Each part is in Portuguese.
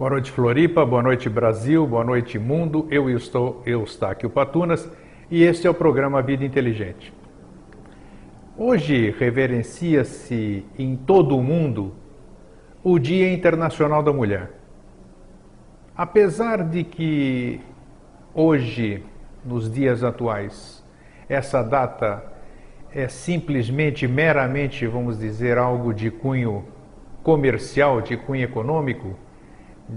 Boa noite, Floripa. Boa noite, Brasil. Boa noite, mundo. Eu estou Eustáquio Patunas e este é o programa Vida Inteligente. Hoje reverencia-se em todo o mundo o Dia Internacional da Mulher. Apesar de que hoje, nos dias atuais, essa data é simplesmente, meramente, vamos dizer, algo de cunho comercial, de cunho econômico,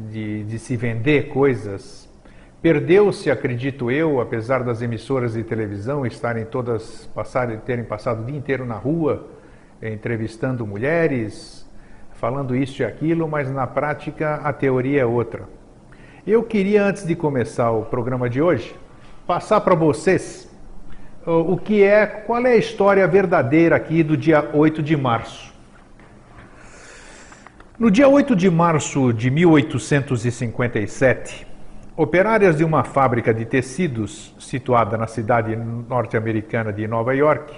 de, de se vender coisas. Perdeu-se, acredito eu, apesar das emissoras de televisão estarem todas passarem, terem passado o dia inteiro na rua, eh, entrevistando mulheres, falando isso e aquilo, mas na prática a teoria é outra. Eu queria, antes de começar o programa de hoje, passar para vocês o que é, qual é a história verdadeira aqui do dia 8 de março. No dia 8 de março de 1857, operárias de uma fábrica de tecidos situada na cidade norte-americana de Nova York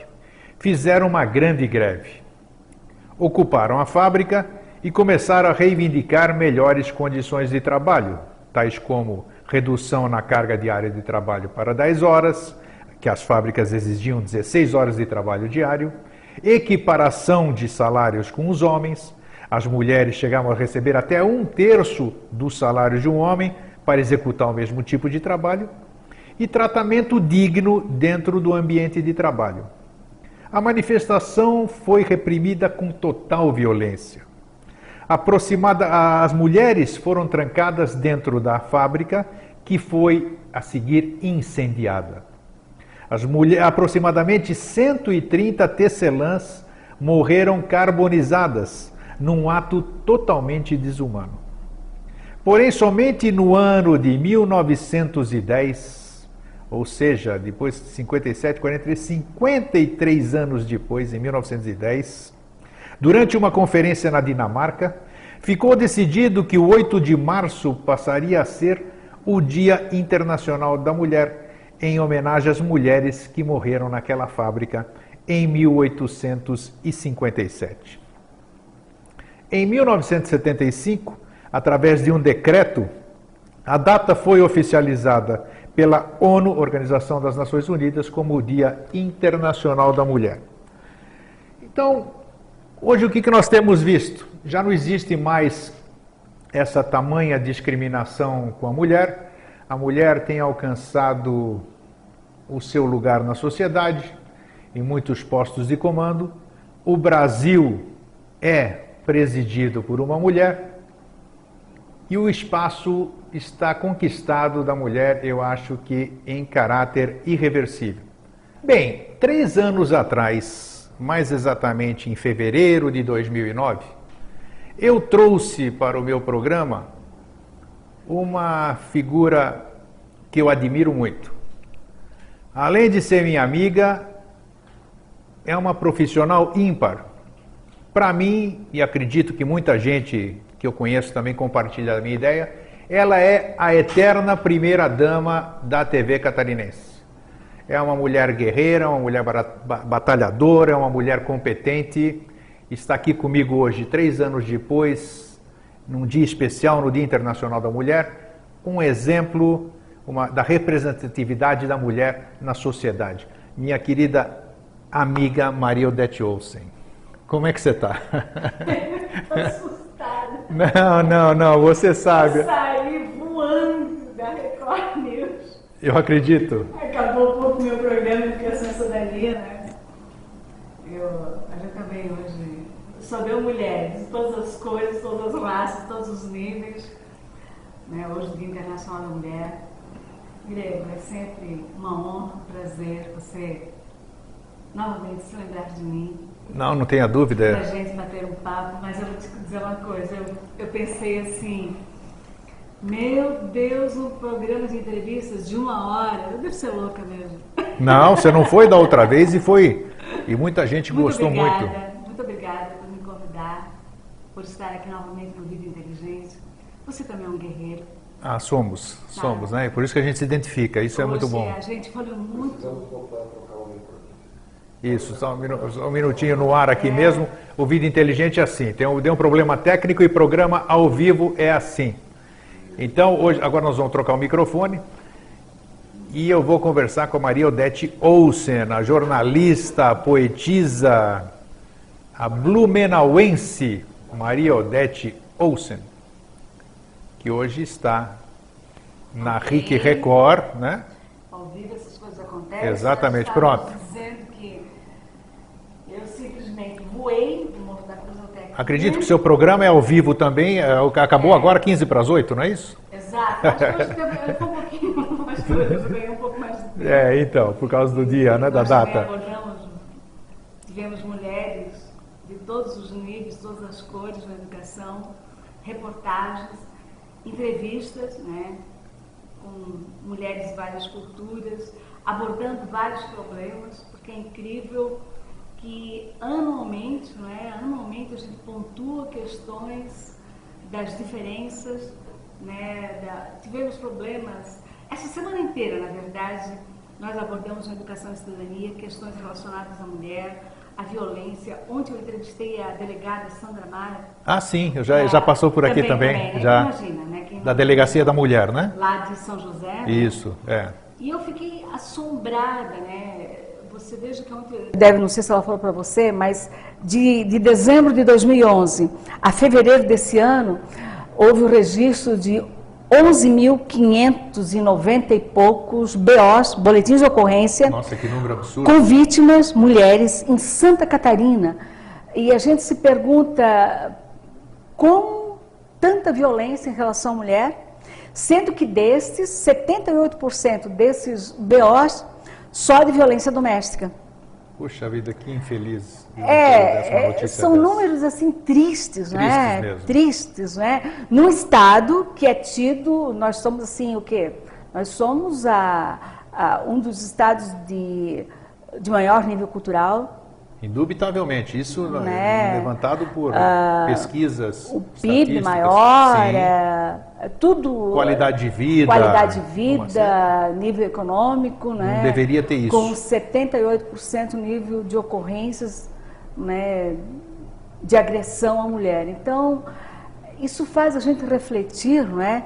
fizeram uma grande greve. Ocuparam a fábrica e começaram a reivindicar melhores condições de trabalho, tais como redução na carga diária de trabalho para 10 horas, que as fábricas exigiam 16 horas de trabalho diário, equiparação de salários com os homens, as mulheres chegavam a receber até um terço do salário de um homem para executar o mesmo tipo de trabalho, e tratamento digno dentro do ambiente de trabalho. A manifestação foi reprimida com total violência. Aproximada, as mulheres foram trancadas dentro da fábrica, que foi a seguir incendiada. As mulher, aproximadamente 130 tecelãs morreram carbonizadas num ato totalmente desumano. Porém, somente no ano de 1910, ou seja, depois de 57, 43, 53 anos depois, em 1910, Durante uma conferência na Dinamarca, ficou decidido que o 8 de março passaria a ser o Dia Internacional da Mulher, em homenagem às mulheres que morreram naquela fábrica em 1857. Em 1975, através de um decreto, a data foi oficializada pela ONU, Organização das Nações Unidas, como o Dia Internacional da Mulher. Então, Hoje o que, que nós temos visto? Já não existe mais essa tamanha discriminação com a mulher. A mulher tem alcançado o seu lugar na sociedade, em muitos postos de comando. O Brasil é presidido por uma mulher e o espaço está conquistado da mulher, eu acho que em caráter irreversível. Bem, três anos atrás, mais exatamente em fevereiro de 2009, eu trouxe para o meu programa uma figura que eu admiro muito. Além de ser minha amiga, é uma profissional ímpar. Para mim, e acredito que muita gente que eu conheço também compartilha a minha ideia, ela é a eterna primeira dama da TV catarinense. É uma mulher guerreira, uma mulher batalhadora, é uma mulher competente. Está aqui comigo hoje, três anos depois, num dia especial, no Dia Internacional da Mulher, um exemplo uma, da representatividade da mulher na sociedade. Minha querida amiga Maria Odete Olsen. Como é que você está? assustada. Não, não, não, você sabe. Eu saí voando da Record News. Eu acredito. Acabou um pouco meu programa porque eu sou cidadania, né? Eu, a gente também hoje só deu mulheres, de todas as cores, todas as raças, todos os níveis. Né? Hoje, o Dia Internacional da Mulher. Grego, é sempre uma honra, um prazer você novamente se lembrar de mim. Não, não tenha dúvida. Pra gente bater um papo, mas eu vou te dizer uma coisa, eu, eu pensei assim, meu Deus, um programa de entrevistas de uma hora. Eu devo ser louca mesmo. Não, você não foi da outra vez e foi. E muita gente muito gostou obrigada, muito. Muito obrigada por me convidar, por estar aqui novamente no Vida Inteligente. Você também é um guerreiro. Ah, somos, somos, né? Por isso que a gente se identifica, isso é muito bom. A gente falou muito. Isso, só um, minu só um minutinho no ar aqui mesmo. O Vida Inteligente é assim, tem um, tem um problema técnico e programa ao vivo é assim. Então, hoje, agora nós vamos trocar o microfone e eu vou conversar com a Maria Odete Olsen, a jornalista, a poetisa, a blumenauense Maria Odete Olsen, que hoje está na RIC Record, né? Ao vivo essas coisas acontecem. Exatamente, pronto. dizendo eu simplesmente voei do Morro da Cruz até aqui. Acredito que o seu programa é ao vivo também, é, acabou É. agora 15 para as 8, não é isso? Exato. Acho que hoje teve- foi um pouquinho mais coisas, ganhei um pouco mais de tempo. É, então, por causa do dia, né, da Nós data. abordamos, tivemos mulheres de todos os níveis, todas as cores na educação, reportagens, entrevistas, né, com mulheres de várias culturas, abordando vários problemas, porque é incrível que anualmente, não é, anualmente a gente pontua questões das diferenças, né, da- tivemos problemas, essa semana inteira, na verdade, nós abordamos na educação e cidadania questões relacionadas à mulher, à violência. Ontem eu entrevistei a delegada Sandra Mara. Ah, sim, eu já, já passou por aqui também, né? já Imagina, né? Quem da Delegacia da Mulher, né? Lá de São José. né? Isso, é. E eu fiquei assombrada, né? Você veja que ontem. Deve, não sei se ela falou para você, mas de, de dezembro de 2011 a fevereiro desse ano, houve o registro de 11.590 e poucos BOs, boletins de ocorrência, Nossa, que número absurdo. com vítimas mulheres em Santa Catarina. E a gente se pergunta como tanta violência em relação à mulher, sendo que destes, 78% desses BOs só de violência doméstica. Puxa vida, que infeliz. É, é, são dessa. números assim tristes, é? Tristes mesmo. Tristes, não é? Num estado que é tido, nós somos assim o quê? Nós somos a, a- um dos estados de, de maior nível cultural, Indubitavelmente, isso Né? é levantado por Ah, pesquisas. o PIB maior, é, tudo. Qualidade de vida. Qualidade de vida, nível econômico, né? deveria ter isso. Com 78% nível de ocorrências né, de agressão à mulher. Então, isso faz a gente refletir, não é?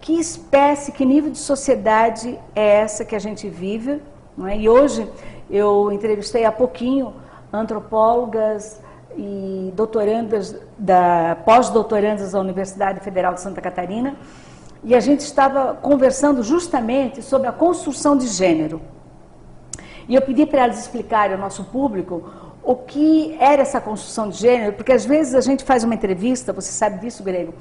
Que espécie, que nível de sociedade é essa que a gente vive? Não é? E hoje eu entrevistei há pouquinho antropólogas e doutorandas da pós-doutorandas da Universidade Federal de Santa Catarina, e a gente estava conversando justamente sobre a construção de gênero. E eu pedi para elas explicarem ao nosso público o que era essa construção de gênero, porque às vezes a gente faz uma entrevista, você sabe disso, Grego,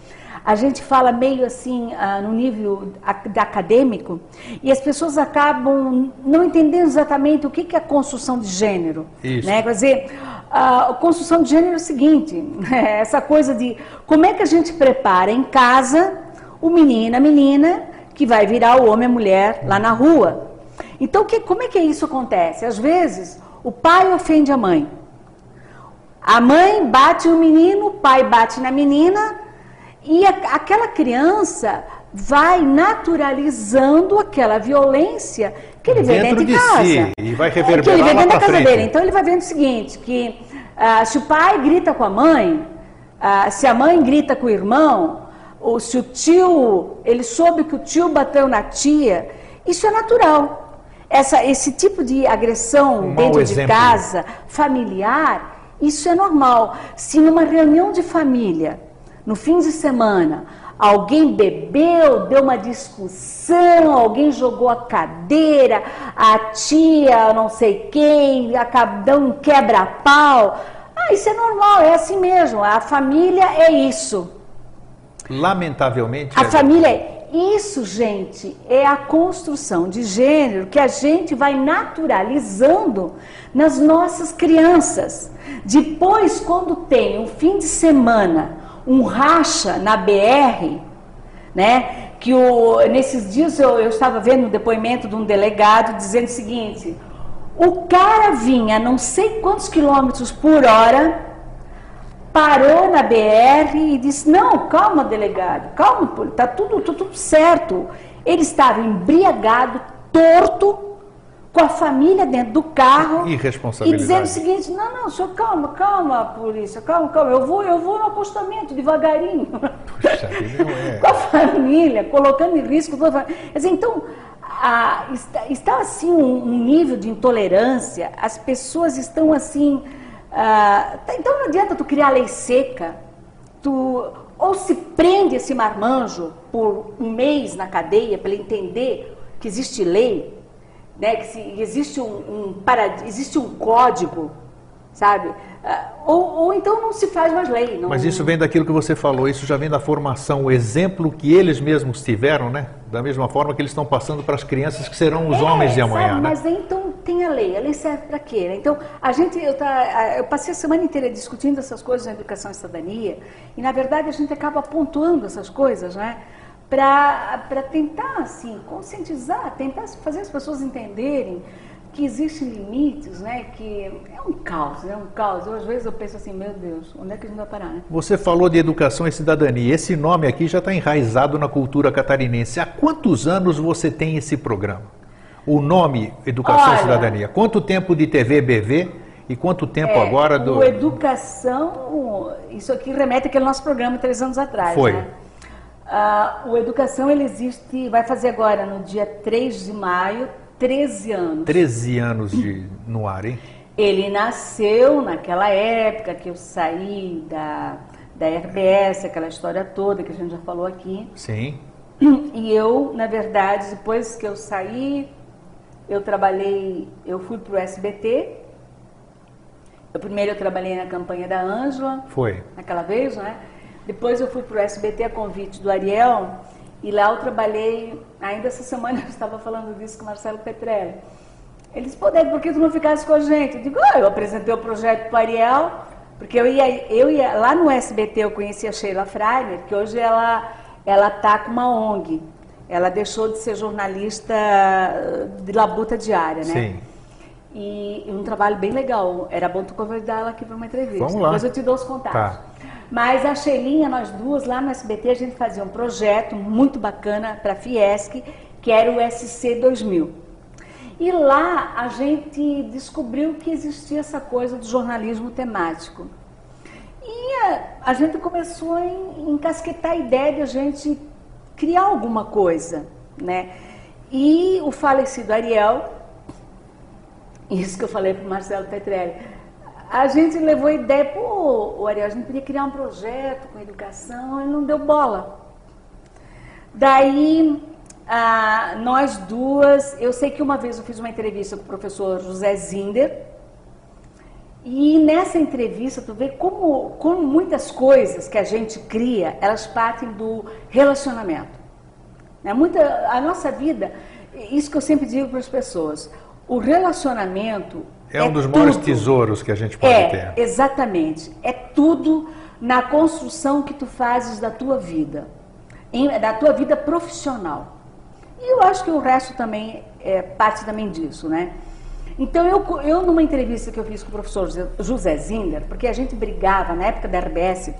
a gente fala meio assim ah, no nível ac- acadêmico e as pessoas acabam não entendendo exatamente o que que é a construção de gênero. Isso. Né? Quer dizer, a construção de gênero é o seguinte, essa coisa de como é que a gente prepara em casa o menino, a menina, que vai virar o homem, a mulher lá na rua. Então, que, como é que isso acontece? Às vezes, o pai ofende a mãe. A mãe bate o menino, o pai bate na menina, e a- aquela criança vai naturalizando aquela violência que ele vê Dentro dentro de de casa. si, e vai É, que ele reverberar vê lá dentro da casa frente. dele. Então ele vai vendo o seguinte, que ah, se o pai grita com a mãe, ah, se a mãe grita com o irmão, ou se o tio, ele soube que o tio bateu na tia, isso é natural. Essa, esse tipo de agressão Um dentro de exemplo. casa, familiar, isso é normal. Se numa reunião de família, no fim de semana, alguém bebeu, deu uma discussão, alguém jogou a cadeira, a tia, não sei quem, acabou um quebra-pau. Ah, isso é normal, é assim mesmo. A família é isso. Lamentavelmente. A é- família é isso, gente, é a construção de gênero que a gente vai naturalizando nas nossas crianças. Depois, quando tem um fim de semana, um racha na BR, né? Que o, nesses dias eu, eu estava vendo um depoimento de um delegado dizendo o seguinte: o cara vinha não sei quantos quilômetros por hora parou na BR e disse: Não, calma, delegado, calma, tá tudo, tá tudo certo. Ele estava embriagado, torto, com a família dentro do carro e dizendo o seguinte, não, não, senhor, calma, calma, polícia, calma, calma, eu vou, eu vou no acostamento, devagarinho. Puxa, é. com a família, colocando em risco toda a família. Dizer, então, a, está, está, assim um, um, nível de intolerância, as pessoas estão assim. Ah, tá, então não adianta tu criar lei seca, tu ou se prende esse marmanjo por um mês na cadeia para ele entender que existe lei, né, que se, existe um, um existe um código, sabe? Ah, ou, ou, então não se faz mais lei. Não... Mas isso vem daquilo que você falou, isso já vem da formação, o exemplo que eles mesmos tiveram, né? Da mesma forma que eles estão passando para as crianças que serão os é, homens de amanhã, sabe, né? Mas então tem a lei, a lei serve para quê? Né? Então, a gente, eu, tá, eu passei a semana inteira discutindo essas coisas na educação e cidadania, e na verdade a gente acaba pontuando essas coisas, né? para tentar assim conscientizar, tentar fazer as pessoas entenderem que existem limites, né? Que é um caos, é um caos. Eu, às vezes eu penso assim, meu Deus, onde é que a gente vai parar? Né? Você falou de educação e cidadania. Esse nome aqui já está enraizado na cultura catarinense. Há quantos anos você tem esse programa? O nome Educação Olha, e Cidadania. Quanto tempo de TV BV e quanto tempo é, agora do. O Educação, isso aqui remete àquele nosso programa três anos atrás. Foi. Né? Uh, o Educação ele existe, vai fazer agora no dia 3 de maio, 13 anos. 13 anos de, no ar, hein? Ele nasceu naquela época que eu saí da, da RBS, aquela história toda que a gente já falou aqui. Sim. E eu, na verdade, depois que eu saí, eu trabalhei, eu fui para o SBT. Eu, primeiro eu trabalhei na campanha da Ângela. Foi. Naquela vez, né? Depois eu fui para o SBT a convite do Ariel e lá eu trabalhei, ainda essa semana eu estava falando disso com o Marcelo Petrelli. Ele disse, pô, por que tu não ficasse com a gente? Eu digo, ah, eu apresentei o projeto para Ariel, porque eu ia, eu ia, lá no SBT eu conheci a Sheila Freimer, que hoje ela ela está com uma ONG. Ela deixou de ser jornalista de labuta diária, né? Sim. E, e um trabalho bem legal. Era bom tu convidar ela aqui para uma entrevista. Vamos lá. Depois eu te dou os contatos. Tá. Mas a Sheilinha, nós duas, lá no SBT, a gente fazia um projeto muito bacana para a Fiesc, que era o SC 2000. E lá a gente descobriu que existia essa coisa do jornalismo temático. E a, a gente começou a encasquetar a ideia de a gente criar alguma coisa, né? E o falecido Ariel, isso que eu falei para o Marcelo Petrelli, a gente levou a ideia, pô, o Ariel, a gente podia criar um projeto com educação, e não deu bola. Daí, ah, nós duas, eu sei que uma vez eu fiz uma entrevista com o professor José Zinder, e nessa entrevista tu vê como, como muitas coisas que a gente cria, elas partem do relacionamento. Né? Muita, a nossa vida, isso que eu sempre digo para as pessoas, o relacionamento é, é um dos tudo. maiores tesouros que a gente pode é, ter. Exatamente. É tudo na construção que tu fazes da tua vida, em, da tua vida profissional. E eu acho que o resto também é parte também disso, né? Então, eu, eu numa entrevista que eu fiz com o professor José Zinder, porque a gente brigava na época da RBS,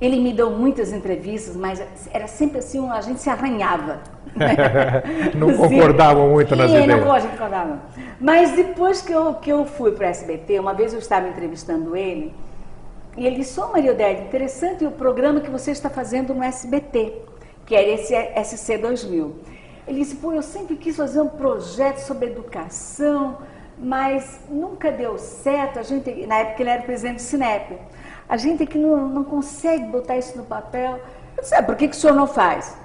ele me deu muitas entrevistas, mas era sempre assim, a gente se arranhava. não concordavam muito nas e, ideias. Não, a gente concordava. Mas depois que eu, que eu fui para o SBT, uma vez eu estava entrevistando ele, e ele disse, ô Maria Odete, interessante o programa que você está fazendo no SBT, que era esse SC 2000. Ele disse, pô, eu sempre quis fazer um projeto sobre educação, mas nunca deu certo. A gente, na época ele era presidente do Cinep. A gente que não, não consegue botar isso no papel. Eu disse, ah, por que, que o senhor não faz?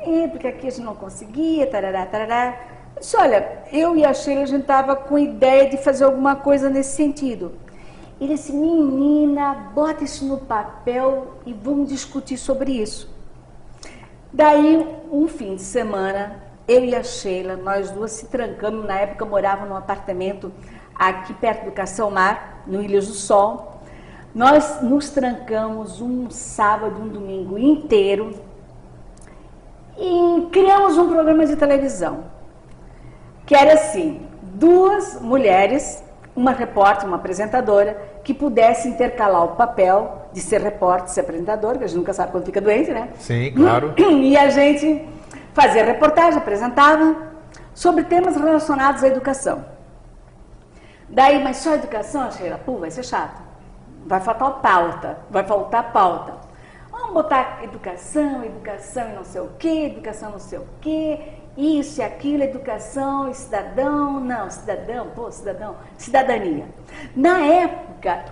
É, porque aqui a gente não conseguia, tarará, tarará. Eu disse, olha, eu e a Sheila, a gente estava com ideia de fazer alguma coisa nesse sentido. Ele disse, menina, bota isso no papel e vamos discutir sobre isso. Daí, um fim de semana, eu e a Sheila, nós duas se trancamos, na época morava num apartamento aqui perto do Cação Mar, no Ilhas do Sol. Nós nos trancamos um sábado, um domingo inteiro e criamos um programa de televisão, que era assim, duas mulheres, uma repórter, uma apresentadora, que pudesse intercalar o papel de ser repórter, ser apresentador, que a gente nunca sabe quando fica doente, né? Sim, claro. E a gente fazia reportagem, apresentava, sobre temas relacionados à educação. Daí, mas só educação, Sheila? Pô, vai ser chato. Vai faltar pauta, vai faltar pauta. Vamos botar educação, educação e não sei o quê, educação não sei o quê, isso e aquilo, educação e cidadão, não, cidadão, pô, cidadão, cidadania. Na época,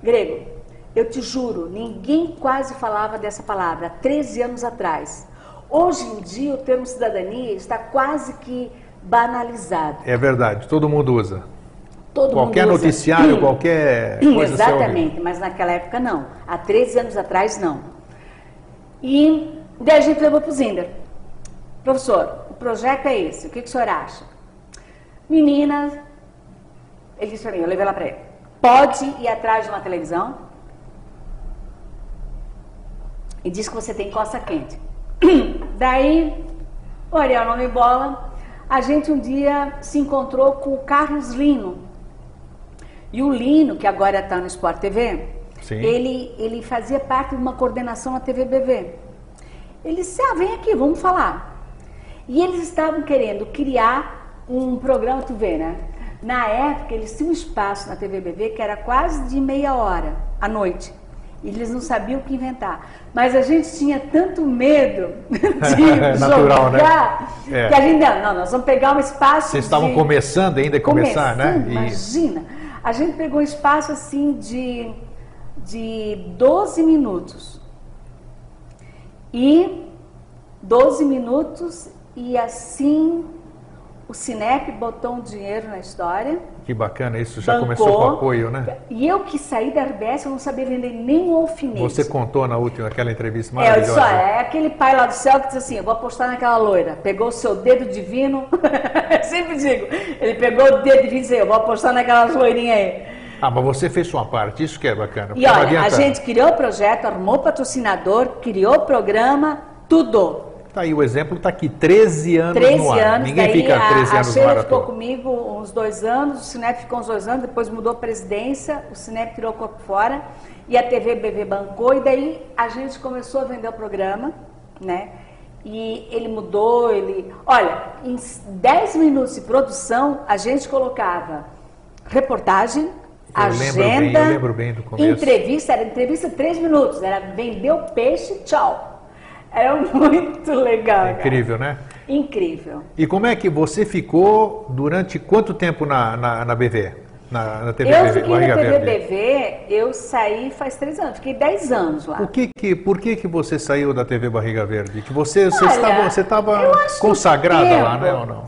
grego, eu te juro, ninguém quase falava dessa palavra, 13 anos atrás. Hoje em dia, o termo cidadania está quase que banalizado. É verdade, todo mundo usa. Todo qualquer mundo usa. noticiário, qualquer coisa Exatamente, mas naquela época não. Há 13 anos atrás, não. E daí a gente levou para o Zinder. Professor, o projeto é esse, o que, que o senhor acha? Menina, ele disse para mim, eu levei lá para ele. Pode ir atrás de uma televisão e diz que você tem costa quente. Daí, o Ariel não me bola. A gente um dia se encontrou com o Carlos Lino. E o Lino, que agora está no Sport TV, ele, ele fazia parte de uma coordenação na TV BV. Ele disse, ah, vem aqui, vamos falar. E eles estavam querendo criar um programa, tu vê, né? Na época, eles tinham um espaço na TV BV que era quase de meia hora à noite. Eles não sabiam o que inventar. Mas a gente tinha tanto medo de Natural, né? jogar É. que a gente, não, não, nós vamos pegar um espaço. Vocês estavam de- começando ainda a começar, começando, né? E- Imagina. A gente pegou um espaço assim de, de 12 minutos. E 12 minutos e assim o Cinep botou um dinheiro na história. Que bacana, isso já bancou, começou com apoio, né? E eu que saí da RBS, eu não sabia vender nem um alfinete. Você contou na última, aquela entrevista É, maravilhosa. olha, é aquele pai lá do céu que disse assim, eu vou apostar naquela loira. Pegou o seu dedo divino, eu sempre digo, ele pegou o dedo divino e disse, eu vou apostar naquelas loirinhas aí. Ah, mas você fez sua parte, isso que é bacana. E olha, a gente criou o projeto, arrumou patrocinador, criou o programa, tudo. Tá aí, o exemplo está aqui, 13 anos 13 no ar. anos, Ninguém fica a, 13 a anos no ar à ficou comigo uns dois anos, o Cinep ficou uns dois anos, depois mudou a presidência, o Cinep tirou o corpo fora e a TV BV bancou e daí a gente começou a vender o programa, né? E ele mudou, ele... Olha, em 10 minutos de produção, a gente colocava reportagem, Eu agenda, eu lembro bem do começo. entrevista, era entrevista 3 minutos, era vender o peixe, tchau. Era muito legal, É cara. incrível, né? Incrível. E como é que você ficou durante quanto tempo na, na, na BV? Na, na TV eu BV, fiquei na TV? BV, eu saí faz três anos, fiquei dez anos lá. Por que que, por que que você saiu da TV Barriga Verde? Que você você Olha, estava, você estava consagrada lá, né, ou não?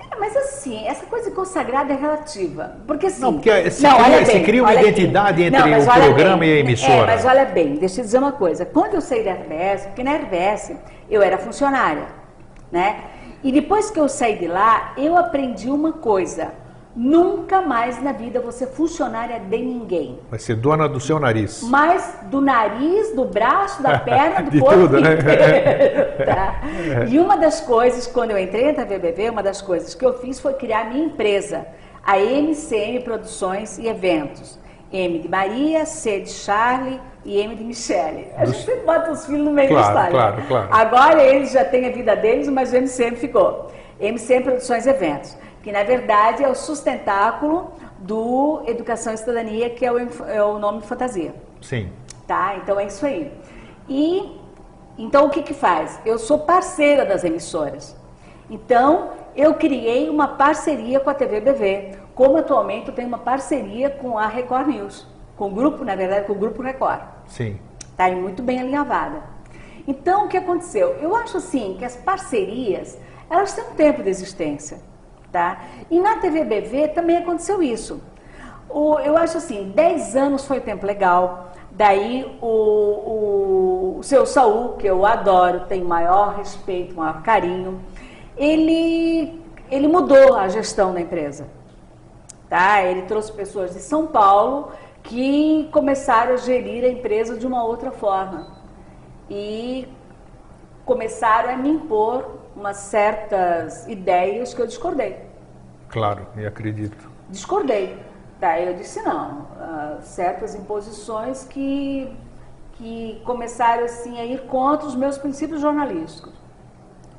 É, assim, essa coisa consagrada é relativa. Porque assim. Não, porque se não, cria- olha se bem, cria uma identidade entre mas o programa bem. e a emissora. É, mas olha bem, deixa eu dizer uma coisa. Quando eu saí da RBS, porque na RBS eu era funcionária, né? E depois que eu saí de lá, eu aprendi uma coisa. Nunca mais na vida você funcionária de ninguém. Vai ser dona do seu nariz. Mas do nariz, do braço, da perna, do De corpo tudo, né? inteiro, tá? E uma das coisas, quando eu entrei na TVBV, uma das coisas que eu fiz foi criar minha empresa, a MCM Produções e Eventos. M de Maria, C de Charlie e M de Michele. A gente sempre bota os filhos no meio Claro, da história. claro, claro. Agora eles já têm a vida deles, mas o MCM ficou. MCM Produções e Eventos, que na verdade é o sustentáculo do Educação e Cidadania, que é o, é o nome de fantasia. Sim. Tá? Então é isso aí. E então o que que faz? Eu sou parceira das emissoras. Então eu criei uma parceria com a TV BV, como atualmente eu tenho uma parceria com a Record News, com o grupo, na verdade, com o grupo Record. Sim. Está aí muito bem alinhavada. Então, o que aconteceu? Eu acho assim que as parcerias, elas têm um tempo de existência, tá? E na TV BV também aconteceu isso. O- eu acho assim, 10 anos foi um tempo legal. Daí o, o, o seu Saul, que eu adoro, tenho maior respeito, maior carinho, ele, ele mudou a gestão da empresa tá? Ele trouxe pessoas de São Paulo que começaram a gerir a empresa de uma outra forma e começaram a me impor umas certas ideias que eu discordei. Claro, me acredito. Discordei. Tá? Eu disse não, ah, certas imposições que que começaram assim a ir contra os meus princípios jornalísticos.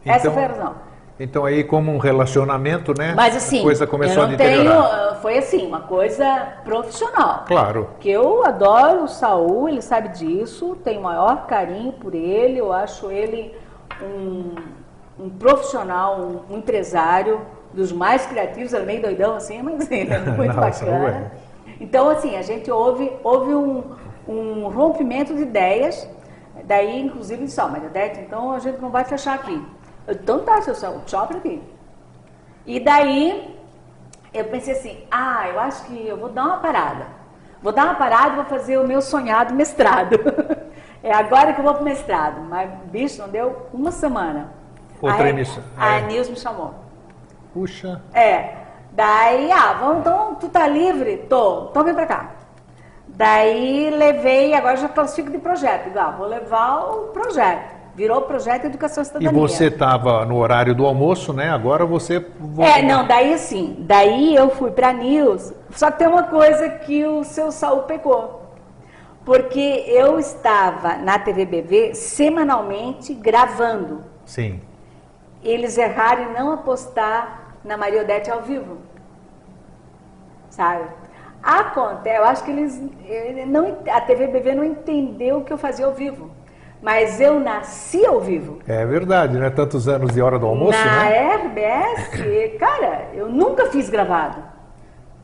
Essa Então- foi a razão. Então aí como um relacionamento, né? Mas assim, a coisa começou eu não a deteriorar. tenho, foi assim, uma coisa profissional. Claro. Que eu adoro o Saul, ele sabe disso, tenho o maior carinho por ele, eu acho ele um, um profissional, um, um empresário dos mais criativos, ele é meio doidão assim, mas ele é muito Não, Saul bacana. Então, assim, a gente houve, houve um, um rompimento de ideias, daí, inclusive, disse, ó, mas Odete, então a gente não vai fechar aqui. Eu, então tá, seu Saul, tchau pra aqui. E daí, eu pensei assim, ah, eu acho que eu vou dar uma parada. Vou dar uma parada e vou fazer o meu sonhado mestrado. é agora que eu vou pro mestrado. Mas, bicho, não deu uma semana. Outra a, emissão. A É. Nils me chamou. Puxa. É. Daí, ah, vamos, então, tu tá livre? Tô. Então vem pra cá. Daí levei, agora já classifico de projeto. Digo, ah, vou levar o projeto. Virou projeto Educação e E Cidadania. você estava no horário do almoço, né? Agora você É, não, daí assim, daí eu fui pra News, só que tem uma coisa que o seu Saul pegou. Porque eu estava na TVBV semanalmente gravando. Sim. Eles erraram em não apostar na Maria Odete ao vivo. Sabe? Acontece, eu acho que eles. ele não, a TVBV não entendeu o que eu fazia ao vivo. Mas eu nasci ao vivo. É verdade, né? Tantos anos de hora do almoço, Na né? RBS, cara, eu nunca fiz gravado.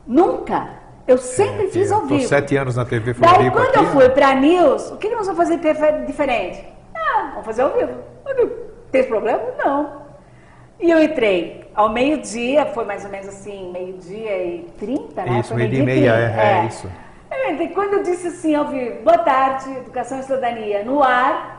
Nunca. Eu sempre fiz ao vivo. sete anos na TV Daí Floripa quando aqui, eu né? fui pra News, o que, que nós vamos fazer dife- diferente? Ah, vamos fazer ao vivo. Eu digo, Tem problema? Não. E eu entrei ao meio-dia, foi mais ou menos assim, meio-dia e trinta, né? Isso, Foi meio-dia e meia, trinta, é, é isso. Eu entrei, quando eu disse assim ao vivo, boa tarde, Educação e Cidadania, no ar,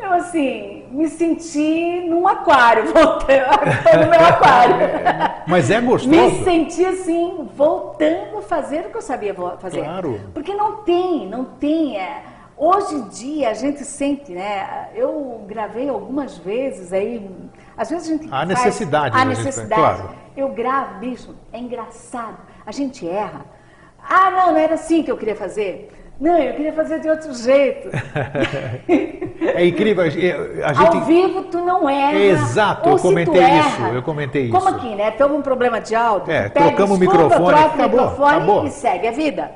eu assim, me senti num aquário, voltei, tô no meu aquário. Mas é Me gostoso. senti assim, voltando a fazer o que eu sabia fazer. Claro. Porque não tem, não tem. é, hoje em dia a gente sente, né? Eu gravei algumas vezes aí, às vezes a gente Há faz- necessidade Há da gente- necessidade. claro. Eu gravo, bicho, é engraçado. A gente erra. Ah, não, não era assim que eu queria fazer. Não, eu queria fazer de outro jeito. É incrível. A Ao gente. vivo tu não erra. Exato, eu comentei erra, isso, eu comentei Como isso. aqui, né? Tem algum problema de áudio? É, trocamos o microfone, troca o acabou, microfone acabou. e segue a vida.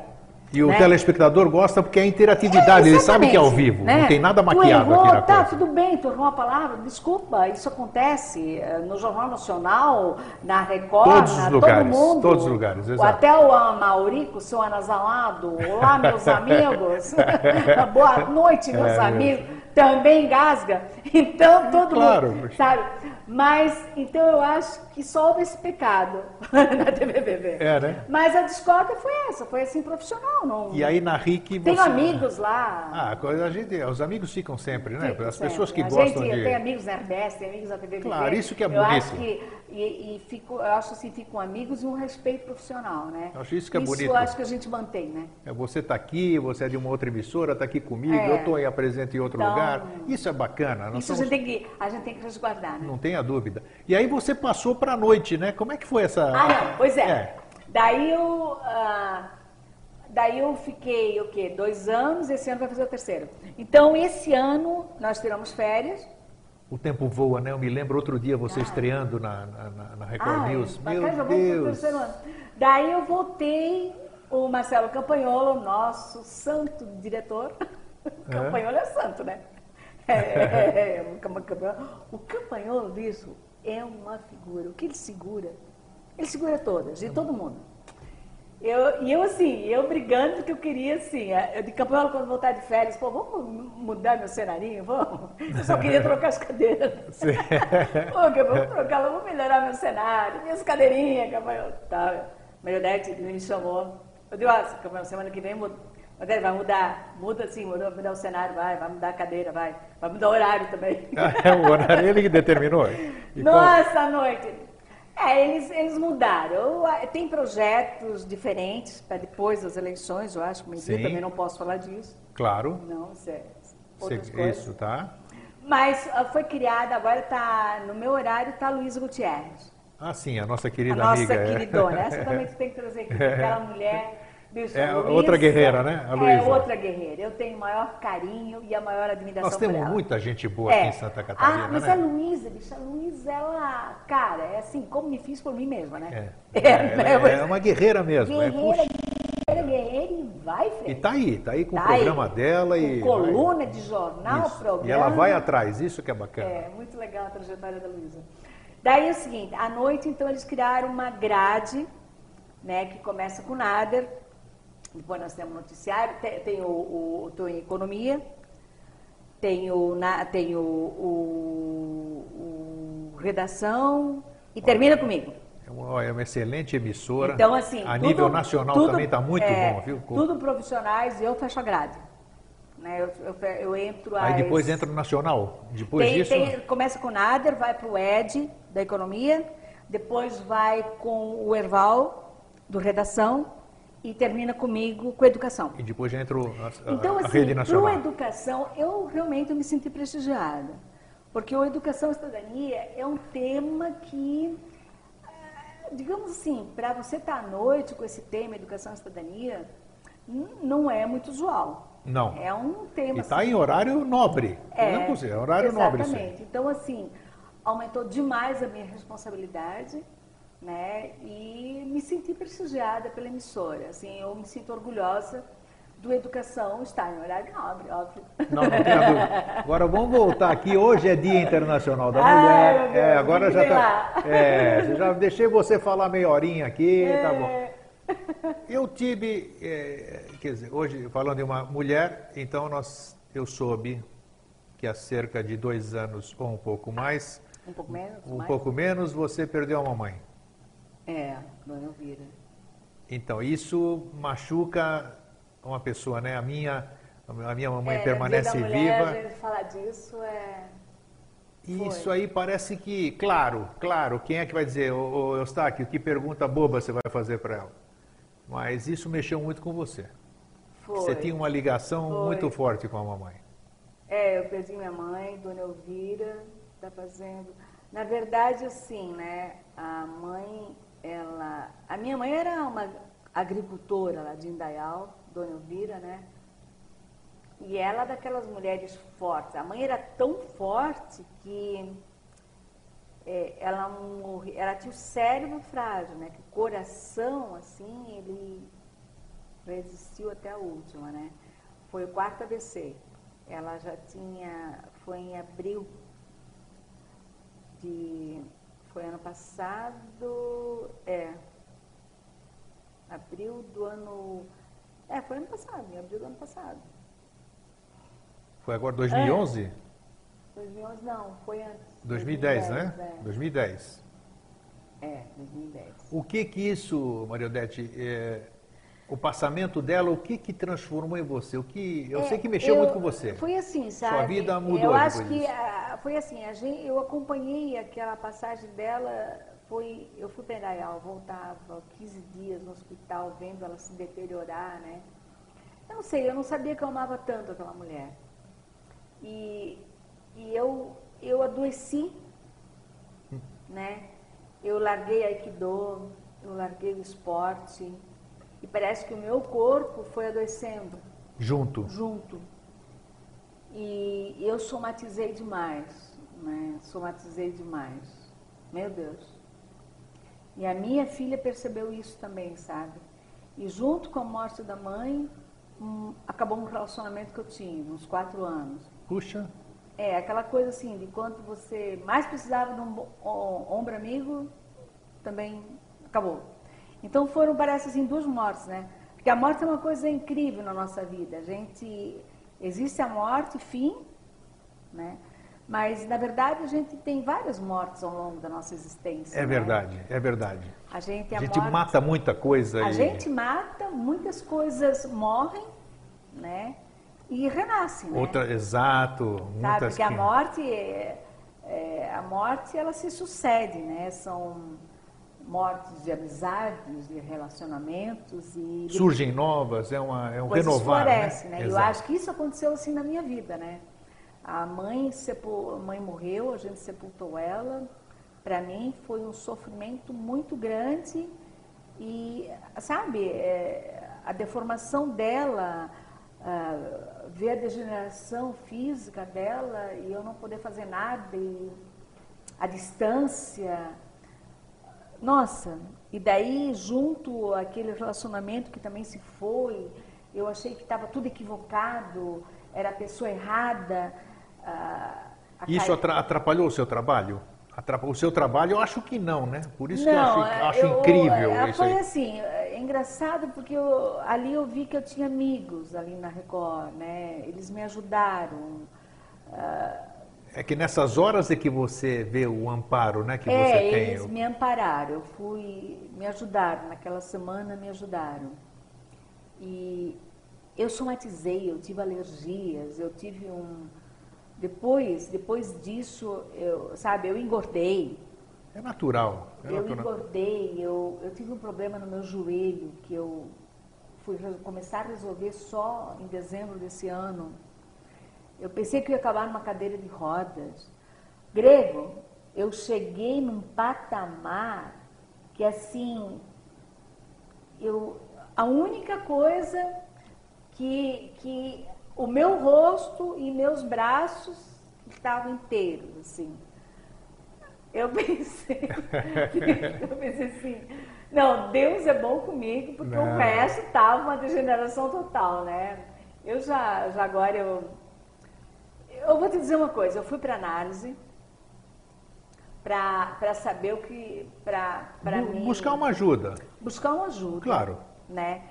E o né? telespectador gosta porque é interatividade, ele sabe que é ao vivo, né? não tem nada Tu maquiado errou, aqui na tá, coisa. tudo bem, tu errou a palavra, desculpa, isso acontece eh, no Jornal Nacional, na Record, Todos os na lugares, todo mundo. todos os lugares, exato. Até o Amaurico, seu anasalado, olá meus amigos, boa noite meus É amigos, também gasga, então todo Claro, mundo, mas- sabe? Mas, então eu acho que só houve esse pecado na TVBB. É, né? Mas a discórdia foi essa, foi assim profissional, não... E aí na RIC você... Tenho amigos lá, Ah, a gente, os amigos ficam sempre, né? As sempre. pessoas que a gostam gente, de... Tem amigos na RBS, tem amigos na TVBB. Claro, isso que é Eu bonito. acho que, e, e fico, eu acho assim, ficam amigos e um respeito profissional, né? Eu acho isso que é Isso bonito. eu acho que a gente mantém, né? É, Você está aqui, você é de uma outra emissora, está aqui comigo, É. eu estou aí apresento em outro Então, lugar. Isso é bacana, Isso a somos- gente, tem que, a gente tem que resguardar, né? não tenha dúvida. E aí você passou para a noite, né? Como é que foi essa... Ah, não, pois é. Daí eu... ah, Daí eu fiquei, o quê? Dois anos, esse ano vai fazer o terceiro. Então, esse ano, nós tiramos férias. O tempo voa, né? Eu me lembro outro dia você estreando na, na, na- Record Ah, News. Meu pro Deus! Daí eu voltei, o Marcelo Campanholo, nosso santo diretor. Campanholo é santo, né? É, é, é, o Campanholo. O Campanholo, bicho, é uma figura. O que ele segura? Ele segura todas, de todo mundo. Eu, e eu, assim, eu brigando porque eu queria, assim, eu de Campanholo, quando voltar de férias, pô, vamos mudar meu cenarinho, vamos? Eu só queria trocar as cadeiras. Sim. Pô, que eu vou trocar, vamos melhorar meu cenário, minhas cadeirinhas, Campanholo. Tá, Marionete me chamou. Eu digo, ah, Campanholo, semana que vem muda. Marionete, vai mudar, muda sim, muda, mudar o cenário, vai, vai mudar a cadeira, vai, vai mudar o horário também. É o horário ele que determinou. E qual- Nossa, à noite. É, eles, eles mudaram. Eu, ah, tem projetos diferentes para depois das eleições, eu acho, mas eu também não posso falar disso. Claro. Não, isso é Você- outras coisas. Isso, tá? Mas ah, foi criada, agora está no meu horário, está a Luísa Gutierrez. Ah, sim, a nossa A querida nossa amiga. é. queridona. Essa também tu tem que trazer aqui, aquela mulher Bicho, É Luísa outra guerreira, né? A É Luísa. outra guerreira. Eu tenho o maior carinho e a maior admiração Nós temos muita gente boa aqui É. em Santa Catarina, Ah, mas né? a Luísa, bicho, a Luísa, ela, cara, é assim, como me fiz por mim mesma, né? É. É, né? é, Mas- é uma guerreira mesmo. é, guerreira, puxa. guerreira, guerreira e vai, E Fred. tá aí, tá aí com Tá o programa aí, dela e. Coluna de jornal, Isso. programa. E ela vai atrás, isso que é bacana. É, muito legal a trajetória da Luísa. Daí é o seguinte, à noite, então, eles criaram uma grade, né, que começa com Nader, depois nós temos o noticiário, tem, tem o, o, em Economia, tem o, na, tem o, o- o Redação e termina comigo. É uma, é uma excelente emissora. Então, assim, a tudo- nível nacional tudo- também está muito é, bom, viu? Tudo profissionais e eu fecho a grade. Né, eu, eu, eu entro Aí às- depois entra no nacional. Depois tem, disso. tem- começa com o Nader, vai para o Ed, da Economia, depois vai com o Erval, do Redação, e termina comigo com Educação. E depois já entra o- a, a- Então, a assim, rede para nacional. Educação, eu realmente me senti prestigiada. Porque o Educação e Cidadania é um tema que, ah, digamos assim, para você estar à noite com esse tema, Educação e Cidadania, não é muito usual. Não. É um tema... E está assim, em horário nobre. não é possível, é horário nobre isso aí. Exatamente. Então, assim, aumentou demais a minha responsabilidade, né? E me senti prestigiada pela emissora. Assim, eu me sinto orgulhosa do Educação estar em horário nobre, óbvio. Não, não tenha dúvida. Agora vamos voltar aqui. Hoje é Dia Internacional da Ai, Mulher. meu Deus, é, agora já tá. É, já deixei você falar meia horinha aqui, tá bom. É. Eu tive, é, quer dizer, hoje falando de uma mulher, então nós, eu soube que há cerca de dois anos ou um pouco mais, Um pouco menos? um mais? pouco menos, você perdeu a mamãe. É, dona Elvira. Então isso machuca uma pessoa, né? A minha, a minha mamãe É, permanece Mulher, viva. a gente falar disso é... E Isso Foi. aí parece que, claro, claro, quem é que vai dizer, ô, ô Eustáquio, que pergunta boba você vai fazer para ela? Mas isso mexeu muito com você. Foi. Você tinha uma ligação Foi. muito forte com a mamãe. É, eu perdi minha mãe, Dona Elvira, está fazendo. Na verdade, assim, né? A mãe, ela. A minha mãe era uma agricultora lá de Indaial, Dona Elvira, né? E ela é daquelas mulheres fortes. A mãe era tão forte que é, ela, morre, ela tinha o cérebro frágil, né? Que o coração, assim, ele resistiu até a última, né? Foi o quarto AVC. Ela já tinha, foi em abril de, foi ano passado, é, abril do ano, é, foi ano passado, em abril do ano passado. Foi agora 2011? 2011 não, foi antes. 2010, né? É, 2010. é 2010. O que que isso, Maria Odete, é, o passamento dela, o que que transformou em você? O que eu É, sei que mexeu eu- muito com você. Foi assim, sabe? vida mudou Eu acho que disso. ah, foi assim, a gente, eu acompanhei aquela passagem dela, foi, eu fui para Indaial, voltava 15 dias no hospital, vendo ela se deteriorar, né? Eu não sei, eu não sabia que eu amava tanto aquela mulher. E, e eu, eu adoeci, né? Eu larguei Aikido, eu larguei o esporte, e parece que o meu corpo foi adoecendo Junto. junto. E eu somatizei demais, né? Somatizei demais. Meu Deus. E a minha filha percebeu isso também, sabe? E junto com a morte da mãe, hum, acabou um relacionamento que eu tinha, uns quatro anos. Puxa, É, aquela coisa assim, de quando você mais precisava de um ombro amigo, também acabou. Então foram, parece assim, duas mortes, né? Porque a morte é uma coisa incrível na nossa vida. A gente, existe a morte, fim, né? Mas, na verdade, a gente tem várias mortes ao longo da nossa existência. é né? verdade, é verdade. A gente, A a gente morte- mata muita coisa a e- gente mata, muitas coisas morrem, né? E renascem, né? Outra, exato, Sabe? muitas Porque a que- morte, é, é, a morte ela se sucede, né? São mortes de amizades, de relacionamentos e surgem novas, é, uma, é um coisas renovar. florescem, né? né? Eu acho que isso aconteceu assim na minha vida, né? A mãe, sepul... a mãe morreu, a gente sepultou ela. Para mim foi um sofrimento muito grande e, sabe, é, a deformação dela, ver a degeneração física dela e eu não poder fazer nada, e a distância. Nossa, e daí junto aquele relacionamento que também se foi, eu achei que estava tudo equivocado, era a pessoa errada. Uh, Isso atrapalhou o seu trabalho? O seu trabalho, eu acho que não, né? Por isso não, que eu acho, acho eu, incrível eu, isso Foi aí. assim, é engraçado porque eu, ali eu vi que eu tinha amigos ali na Record, né? Eles me ajudaram. Uh, é que nessas horas é que você vê o amparo, né? Que é, você tem. eles me ampararam. Eu fui, me ajudaram naquela semana, me ajudaram. E eu somatizei, eu tive alergias, eu tive um depois, depois disso, eu, sabe, eu engordei. É natural. É eu natural. engordei, eu, eu tive um problema no meu joelho que eu fui começar a resolver só em dezembro desse ano. Eu pensei que ia acabar numa cadeira de rodas. Grego, eu cheguei num patamar que assim, eu, a única coisa que, que o meu rosto e meus braços estavam inteiros, assim. Eu pensei, eu pensei assim, não, Deus é bom comigo, porque não. o resto estava uma degeneração total, né? Eu já, já agora, eu, eu vou te dizer uma coisa, eu fui para análise para saber o que, para mim... Buscar uma ajuda. Buscar uma ajuda. Claro. Né?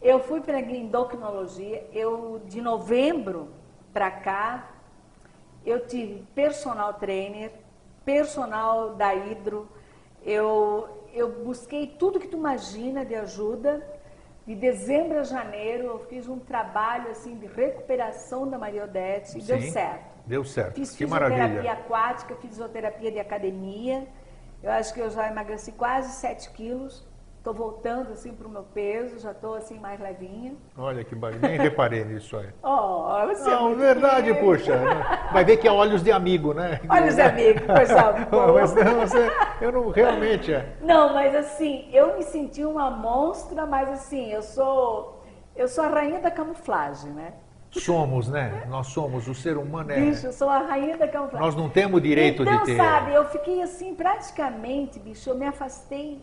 Eu fui para endocrinologia, eu de novembro para cá, eu tive personal trainer, personal da Hidro, eu, eu busquei tudo que tu imagina de ajuda. De dezembro a janeiro eu fiz um trabalho assim de recuperação da Maria Odete e Sim, deu certo. Deu certo. Fiz que fisioterapia maravilha. aquática, fisioterapia de academia. Eu acho que eu já emagreci quase 7 quilos. Estou voltando assim para o meu peso, já estou assim mais levinha. Olha que barulho, nem reparei nisso aí. Oh, você Não, é verdade, querido. puxa. Vai ver que é olhos de amigo, né? Olhos de amigo. Mas não, você, eu não realmente é. Não, mas assim, eu me senti uma monstra, mas assim, eu sou eu sou a rainha da camuflagem, né? Somos, né? Nós somos, o ser humano é. Bicho, eu sou a rainha da camuflagem. Nós não temos direito então, de ter. sabe, eu fiquei assim, praticamente, bicho, eu me afastei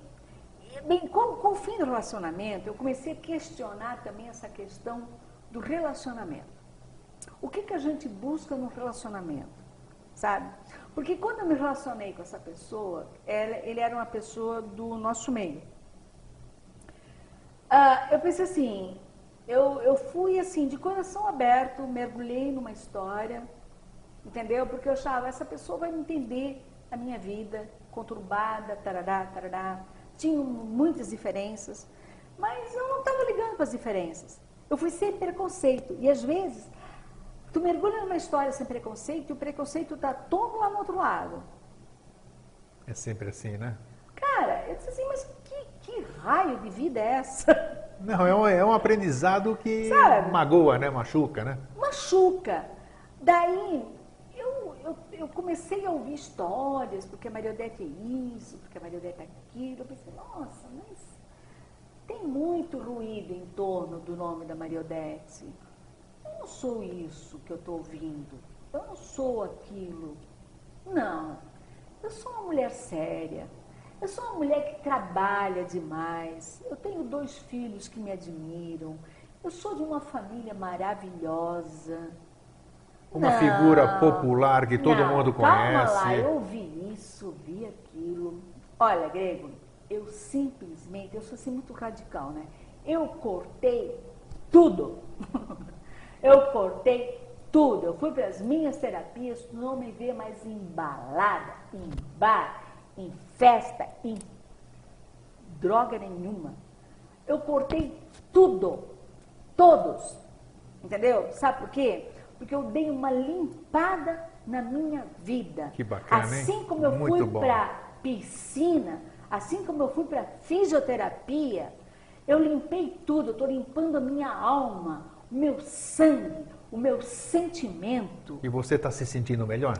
Bem, com, com o fim do relacionamento, eu comecei a questionar também essa questão do relacionamento. O que, que a gente busca no relacionamento? Sabe? Porque quando eu me relacionei com essa pessoa, ela, ele era uma pessoa do nosso meio. Ah, eu pensei assim, eu, eu fui assim, de coração aberto, mergulhei numa história, entendeu? Porque eu achava, essa pessoa vai entender a minha vida conturbada, tarará, tarará tinham muitas diferenças, mas eu não estava ligando para as diferenças. Eu fui sem preconceito. E às vezes, tu mergulha numa história sem preconceito e o preconceito está todo lá no outro lado. É sempre assim, né? Cara, eu disse assim, mas que, que raio de vida é essa? Não, é um, é um aprendizado que Sabe? magoa, né? Machuca, né? Machuca. Daí, eu, eu, comecei a ouvir histórias, porque a Maria Odete é isso, porque a Maria Odete é aquilo. Eu pensei, nossa, mas tem muito ruído em torno do nome da Maria Odete. Eu não sou isso que eu estou ouvindo. Eu não sou aquilo. Não. Eu sou uma mulher séria. Eu sou uma mulher que trabalha demais. Eu tenho dois filhos que me admiram. Eu sou de uma família maravilhosa. Uma Não, figura popular que todo não, mundo Calma conhece. lá, eu vi isso, vi aquilo. Olha, Grego, eu simplesmente, eu sou assim muito radical, né? Eu cortei tudo. eu cortei tudo. Eu fui para as minhas terapias, não me vê mais embalada, em bar, em festa, em droga nenhuma. Eu cortei tudo. Todos. Entendeu? Sabe por quê? Porque eu dei uma limpada na minha vida. Que bacana, hein? Assim como eu Muito fui para piscina, assim como eu fui para fisioterapia, eu limpei tudo, eu estou limpando a minha alma, o meu sangue, o meu sentimento. E você está se sentindo melhor?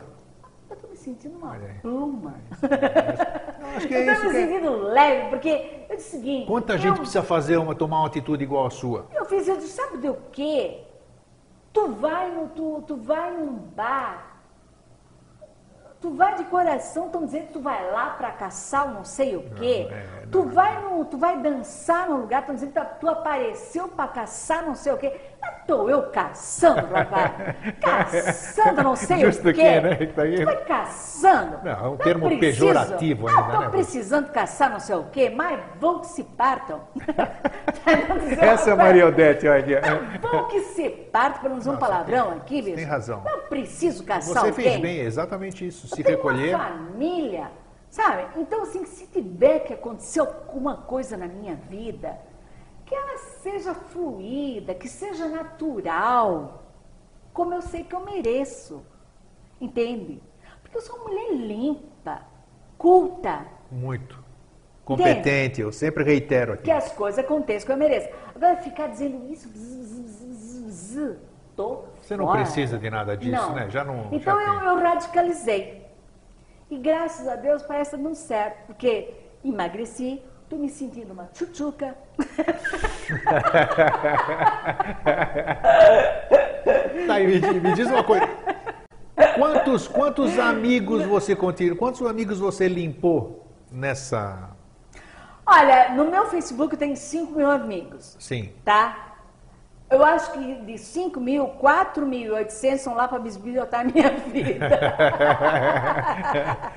Eu estou me sentindo uma pluma. Eu acho que eu é estou isso me é- sentindo leve, porque eu disse o seguinte. Quanta eu- gente precisa fazer uma, tomar uma atitude igual a sua? Eu fiz, eu disse, sabe de o quê? Tu vai, no, tu, tu vai num bar, tu vai de coração, estão dizendo que tu vai lá para caçar não sei o quê. Não, é, tu, não. vai no, tu vai dançar num lugar, estão dizendo que tu apareceu para caçar não sei o quê. Mas estou eu caçando, rapaz. caçando não sei Justo o que, quê. né, que tá aí. Vai caçando. Não, é um termo preciso. pejorativo ainda, estou né? precisando caçar não sei o quê, mas vão que se partam. Uma Essa é a coisa. Maria Odete, olha. Bom que se parte para não usar um palavrão tem- aqui, bicho. tem razão. Não preciso caçar Você alguém. fez bem, é exatamente isso. Se Eu tenho recolher. uma família, sabe? Então, assim, se tiver que acontecer alguma coisa na minha vida, que ela seja fluida, que seja natural, como eu sei que eu mereço. Entende? Porque eu sou uma mulher limpa, culta, Muito. Competente, eu sempre reitero aqui. que as coisas aconteçam como eu mereço. Agora, ficar dizendo isso, zzz, zzz, zzz, zzz, tô Você não fora. precisa de nada disso, Não. né? Já não. Então já eu, tem. eu radicalizei. E graças a Deus parece que dando certo, porque emagreci, tô me sentindo uma tchutchuca. Tá, me, me diz uma coisa. Quantos, quantos amigos você continua? Quantos amigos você limpou nessa. Olha, no meu Facebook tem 5 mil amigos, Sim. tá? Eu acho que de 5 mil, 4.800 são lá para bisbilhotar a minha vida.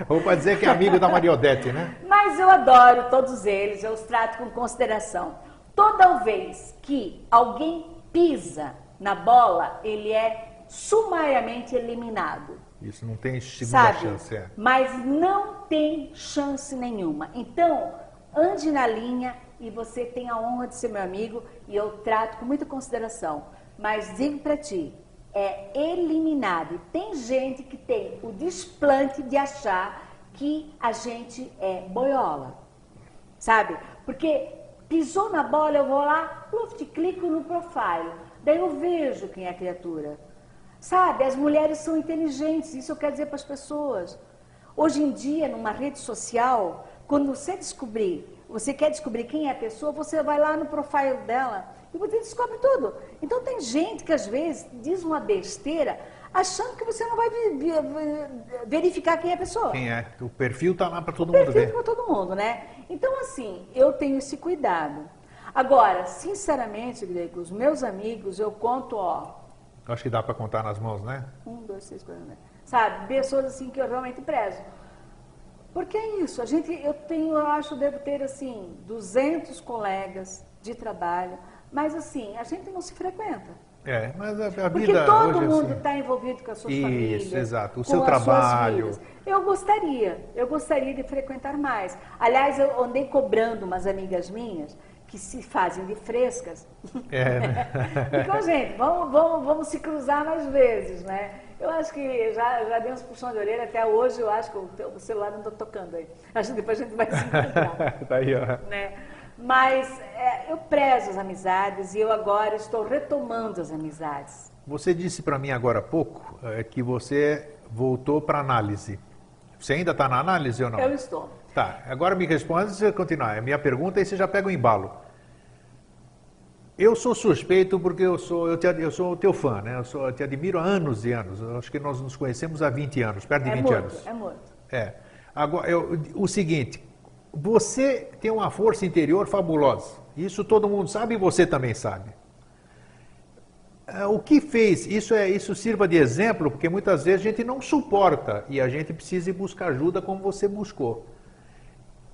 Ou para dizer que é amigo da Maria Odete, né? Mas eu adoro todos eles, eu os trato com consideração. Toda vez que alguém pisa na bola, ele é sumariamente eliminado. Isso não tem segunda sabe? chance. É. Mas não tem chance nenhuma. Então, ande na linha e você tem a honra de ser meu amigo e eu trato com muita consideração. Mas digo para ti, é eliminado. E tem gente que tem o desplante de achar que a gente é boiola. Sabe? Porque pisou na bola, eu vou lá, pluft, clico no profile. Daí eu vejo quem é a criatura. Sabe? As mulheres são inteligentes, isso eu quero dizer para as pessoas. Hoje em dia, numa rede social, quando você descobrir, você quer descobrir quem é a pessoa, você vai lá no profile dela e você descobre tudo. Então tem gente que às vezes diz uma besteira achando que você não vai verificar quem é a pessoa. Quem é? O perfil tá lá para todo O mundo perfil ver. para todo mundo, né? Então, assim, eu tenho esse cuidado. Agora, sinceramente, Grego, os meus amigos, eu conto, ó, Acho que dá para contar nas mãos, né? um, dois, três, quatro, né? Sabe? Pessoas assim que eu realmente prezo. Porque é isso, a gente, eu tenho, eu acho, devo ter assim, 200 colegas de trabalho, mas assim, a gente não se frequenta. É, mas a, a Porque vida todo hoje mundo assim. está envolvido com as suas Isso, famílias. exato. O seu trabalho. Eu gostaria, eu gostaria de frequentar mais. Aliás, eu andei cobrando umas amigas minhas que se fazem de frescas. É, né? Então, gente, vamos, vamos, vamos se cruzar mais vezes, né? Eu acho que já, já dei uns puxões de orelha, até hoje eu acho que o, celular não está tocando aí. Acho que depois a gente vai se encontrar tá aí, ó. né? Mas é, eu prezo as amizades e eu agora estou retomando as amizades. Você disse para mim agora há pouco eh, que você voltou para análise. Você ainda está na análise ou não? Eu estou. Tá, agora me responde de você continuar. É a minha pergunta e você já pega o embalo. Eu sou suspeito porque eu sou, eu, te, eu sou o teu fã, né? Eu, sou, eu te admiro há anos e anos. Eu acho que nós nos conhecemos há 20 anos, perto de É 20 muito, anos. é muito. É. Agora, eu- o seguinte, você tem uma força interior fabulosa. Isso todo mundo sabe e você também sabe. É, O que fez? Isso é isso sirva de exemplo, porque muitas vezes a gente não suporta e a gente precisa ir buscar ajuda como você buscou.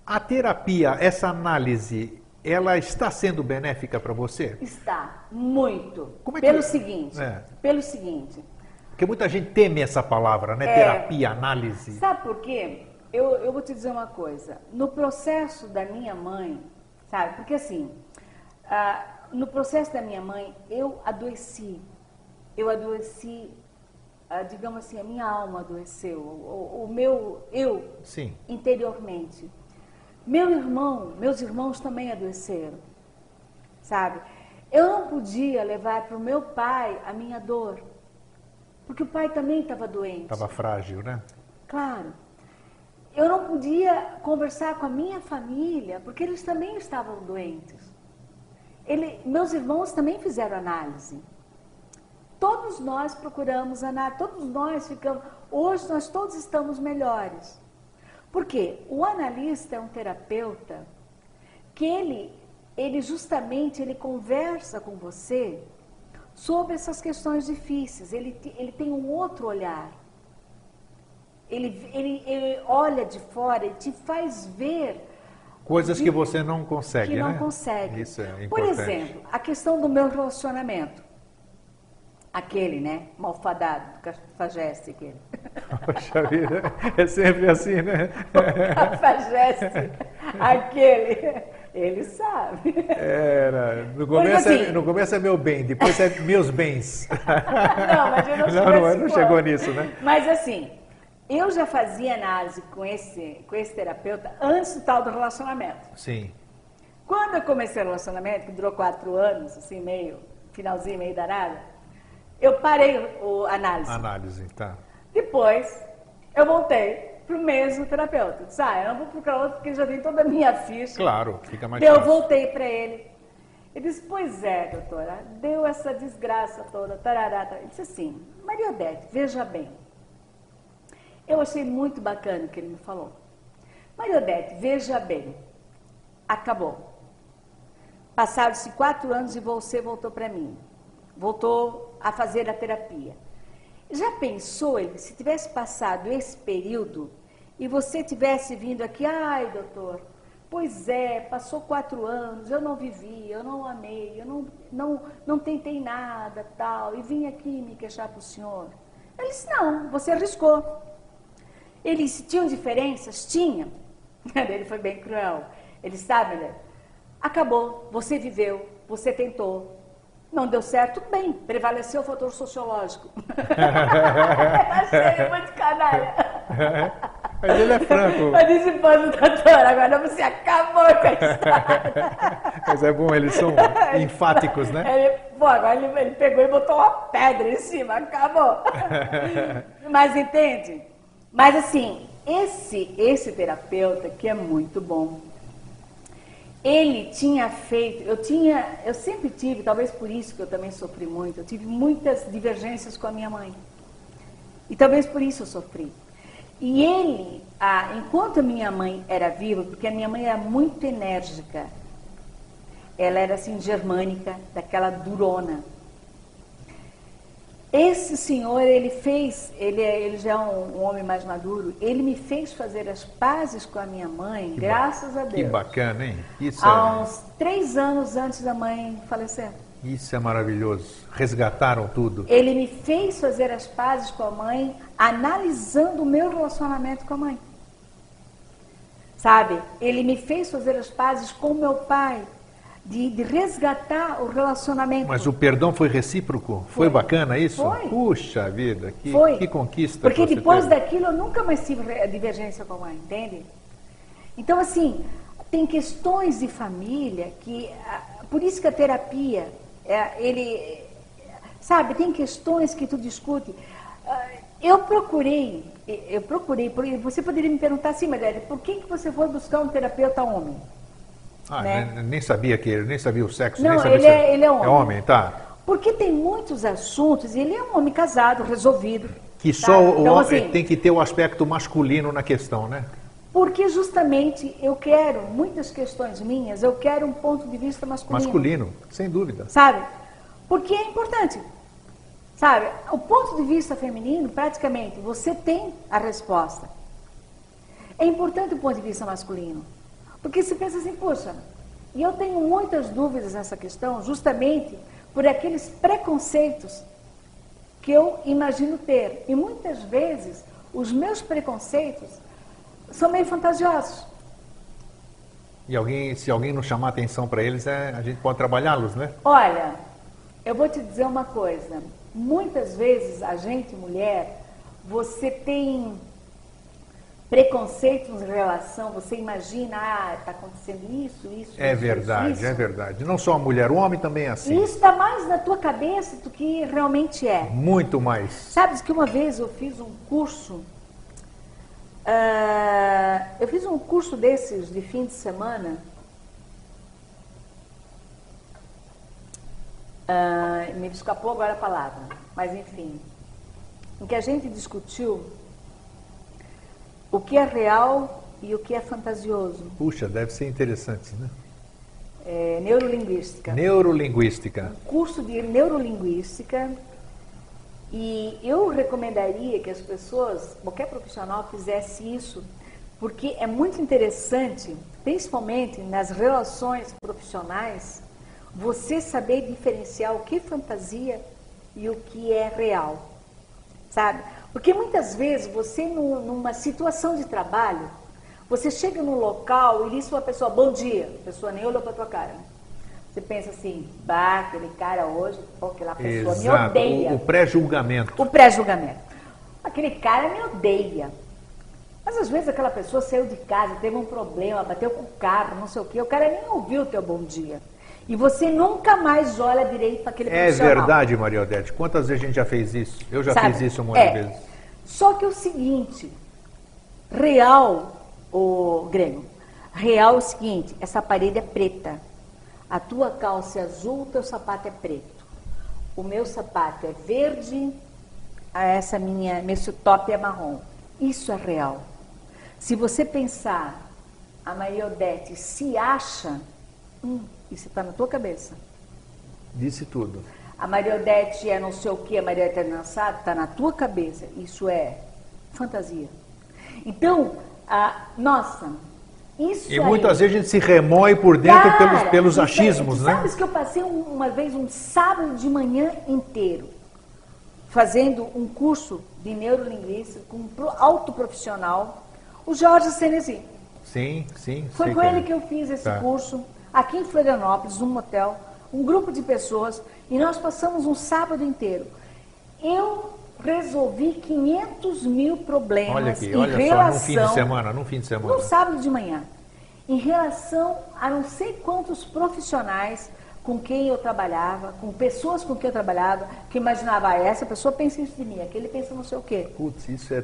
A terapia, essa análise, ela está sendo benéfica para você? Está muito. Como é que- pelo seguinte, É. pelo seguinte. Porque muita gente teme essa palavra, né? É. Terapia, análise. Sabe por quê? Eu, eu vou te dizer uma coisa. No processo da minha mãe, sabe? Porque assim, ah, no processo da minha mãe, eu adoeci. Eu adoeci, ah, digamos assim, a minha alma adoeceu. O, o- o meu eu Sim. interiormente. Meu irmão, meus irmãos também adoeceram, sabe? Eu não podia levar para o meu pai a minha dor, porque o pai também estava doente. Estava frágil, né? Claro. Eu não podia conversar com a minha família, porque eles também estavam doentes. Ele, meus irmãos também fizeram análise. Todos nós procuramos análise, todos nós ficamos. Hoje nós todos estamos melhores. Porque o analista é um terapeuta que ele, ele justamente ele conversa com você sobre essas questões difíceis. Ele, ele tem um outro olhar. Ele, ele, ele olha de fora e te faz ver Coisas que você não consegue, que não né? consegue. Isso é importante. Por exemplo, a questão do meu relacionamento. Aquele, né? Malfadado, cafajeste aquele. Poxa vida, é sempre assim, né? cafajeste, aquele. Ele sabe. Era. No começo, assim- é, no começo é meu bem, depois é meus bens. Não, mas eu não, Não, não, não chegou nisso, né? Mas assim, eu já fazia análise com esse, com esse terapeuta antes do tal do relacionamento. Sim. Quando eu comecei o relacionamento, que durou quatro anos, assim, meio, finalzinho, meio danado, eu parei o análise. Análise, tá. Depois, eu voltei para o mesmo terapeuta. Disse, ah, eu não vou procurar outro porque já tem toda a minha ficha. Claro, fica mais eu fácil. voltei para ele. Ele disse, pois é, doutora, deu essa desgraça toda, tarará, tarará. Ele disse assim, Maria Odete, veja bem. Eu achei muito bacana o que ele me falou. Maria Odete, veja bem, acabou. Passaram-se quatro anos e você voltou para mim. Voltou a fazer a terapia. Já pensou, ele, se tivesse passado esse período e você tivesse vindo aqui, ai, doutor, pois é, passou quatro anos, eu não vivi, eu não amei, eu não, não, não tentei nada, tal, e vim aqui me queixar para o senhor. Ele disse, não, você arriscou. Ele disse, tinham diferenças? Tinha. Ele foi bem cruel. Ele sabe, né? Acabou, você viveu, você tentou. Não deu certo, bem, prevaleceu o fator sociológico. Achei muito canalha. Mas ele é franco. Disse, pô, doutor, agora você acabou com a história. Mas é bom, eles são enfáticos, né? Ele, pô, agora ele, ele pegou e botou uma pedra em cima, acabou. Mas entende? Mas assim, esse, esse terapeuta que é muito bom, ele tinha feito, eu tinha, eu sempre tive, talvez por isso que eu também sofri muito, eu tive muitas divergências com a minha mãe. E talvez por isso eu sofri. E ele, enquanto a minha mãe era viva, porque a minha mãe era muito enérgica, ela era assim germânica, daquela durona. Esse senhor, ele fez, ele, é- ele já é um, um homem mais maduro, ele me fez fazer as pazes com a minha mãe, Que graças a Deus. Que bacana, hein? Isso Há é, uns três anos antes da mãe falecer. isso é maravilhoso. Resgataram tudo. Ele me fez fazer as pazes com a mãe, analisando o meu relacionamento com a mãe. Sabe? Ele me fez fazer as pazes com o meu pai, de, de resgatar o relacionamento. Mas o perdão foi recíproco? Foi, Foi. bacana isso? Foi. Puxa vida, que, Foi. que conquista. Porque depois teve. daquilo eu nunca mais tive divergência com a mãe, entende? Então, assim, tem questões de família que. ah, Por isso que a terapia, é, ele. Sabe, tem questões que tu discute. Ah, Eu procurei, eu procurei, você poderia me perguntar assim, Maria, por que, que você foi buscar um terapeuta homem? Ah, né? nem, sabia que ele, nem sabia o sexo, Não, nem sabia ele se- é- ele é homem. É homem, tá. Porque tem muitos assuntos, e ele é um homem casado, resolvido. Que tá? só o Então, homem assim, tem que ter o aspecto masculino na questão, né? Porque justamente eu quero, muitas questões minhas, eu quero um ponto de vista masculino. Masculino, sem dúvida. Sabe? Porque é importante. Sabe? O ponto de vista feminino, praticamente, você tem a resposta. É importante o ponto de vista masculino. Porque se pensa assim, poxa, e eu tenho muitas dúvidas nessa questão, justamente por aqueles preconceitos que eu imagino ter. E muitas vezes os meus preconceitos são meio fantasiosos. E alguém, se alguém não chamar atenção para eles, é, a gente pode trabalhá-los, né? Olha, eu vou te dizer uma coisa. Muitas vezes a gente, mulher, você tem preconceitos em relação, você imagina, ah, está acontecendo isso, isso, É isso, verdade, isso, é verdade. Não só a mulher, o homem também é assim. E isso está mais na tua cabeça do que realmente é. Muito mais. Sabes que uma vez eu fiz um curso Uh, eu fiz um curso desses de fim de semana. Uh, me escapou agora a palavra, mas enfim, em que a gente discutiu o que é real e o que é fantasioso. Puxa, deve ser interessante, né? É, neurolinguística. Neurolinguística. Um curso de neurolinguística e eu recomendaria que as pessoas, qualquer profissional, fizesse isso, porque é muito interessante, principalmente nas relações profissionais, você saber diferenciar o que é fantasia e o que é real. Sabe? Porque muitas vezes você, numa situação de trabalho, você chega num local e diz para uma pessoa, bom dia, a pessoa nem olhou para a tua cara. Né? Você pensa assim, bah, aquele cara hoje, pô, aquela pessoa Exato. me odeia. O, o pré-julgamento. O pré-julgamento. Aquele cara me odeia. Mas às vezes aquela pessoa saiu de casa, teve um problema, bateu com o carro, não sei o quê, o cara nem ouviu o teu bom dia. E você nunca mais olha direito para aquele É verdade, Maria Odete. Quantas vezes a gente já fez isso? Eu já Sabe? fiz isso um monte é. de vezes. Só que é o seguinte, real, o Grêmio, real é o seguinte, essa parede é preta. A tua calça é azul, o teu sapato é preto. O meu sapato é verde, essa minha, meu top é marrom. Isso é real. Se você pensar, a Maria Odete se acha, hum, isso está na tua cabeça. Disse tudo. A Maria Odete é não sei o que, a Maria é dançada, está na tua cabeça. Isso é fantasia. Então, a, nossa, isso e muitas vezes a gente se remói por dentro Cara, pelos, pelos achismos, né? Sabes que eu passei uma vez um sábado de manhã inteiro fazendo um curso de neurolinguística com um alto profissional, o Jorge Senesi. Sim, sim. Foi com ele que eu fiz esse tá. curso, aqui em Florianópolis, num motel, um grupo de pessoas, e nós passamos um sábado inteiro. Eu resolvi 500 mil problemas olha aqui, em olha relação... Só, num fim de semana, num fim de semana. No sábado de manhã. Em relação a não sei quantos profissionais com quem eu trabalhava, com pessoas com quem eu trabalhava, que imaginava, ah, essa pessoa pensa isso de mim, aquele pensa não sei o quê. Putz, isso é...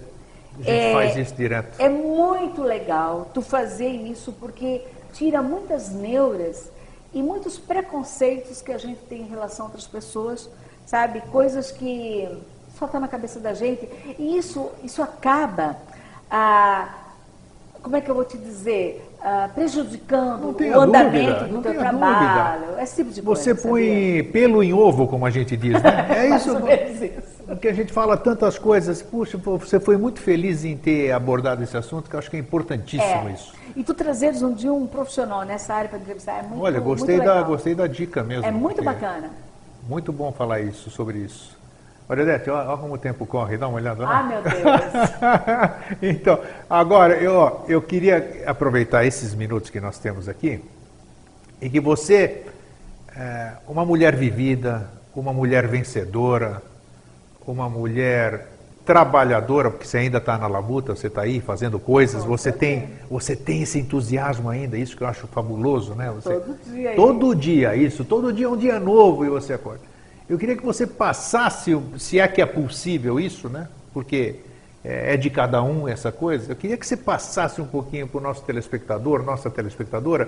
A gente é, faz isso direto. É muito legal tu fazer isso, porque tira muitas neuras e muitos preconceitos que a gente tem em relação a outras pessoas, sabe? Coisas que só está na cabeça da gente. E isso, isso acaba, ah, como é que eu vou te dizer, ah, prejudicando o andamento dúvida, do teu trabalho. Dúvida. Esse tipo de Você coisa, põe sabia? pelo em ovo, como a gente diz, né? É isso. isso. Porque a gente fala tantas coisas. Puxa, você foi muito feliz em ter abordado esse assunto, que eu acho que é importantíssimo é. isso. E tu trazeres um dia um profissional nessa área para entrevistar é muito Olha, gostei, muito da, gostei da dica mesmo. É muito bacana. Muito bom falar isso, sobre isso. Olha, Odete, olha, como o tempo corre, dá uma olhada lá. Ah, meu Deus! então, agora, eu, eu queria aproveitar esses minutos que nós temos aqui e que você, é, uma mulher vivida, uma mulher vencedora, uma mulher trabalhadora, porque você ainda está na labuta, você está aí fazendo coisas, você tem, você tem esse entusiasmo ainda, isso que eu acho fabuloso, né? Você, todo dia. Todo dia, isso, todo dia é um dia novo e você acorda. Eu queria que você passasse, se é que é possível isso, né? Porque é, é de cada um essa coisa. Eu queria que você passasse um pouquinho para o nosso telespectador, nossa telespectadora,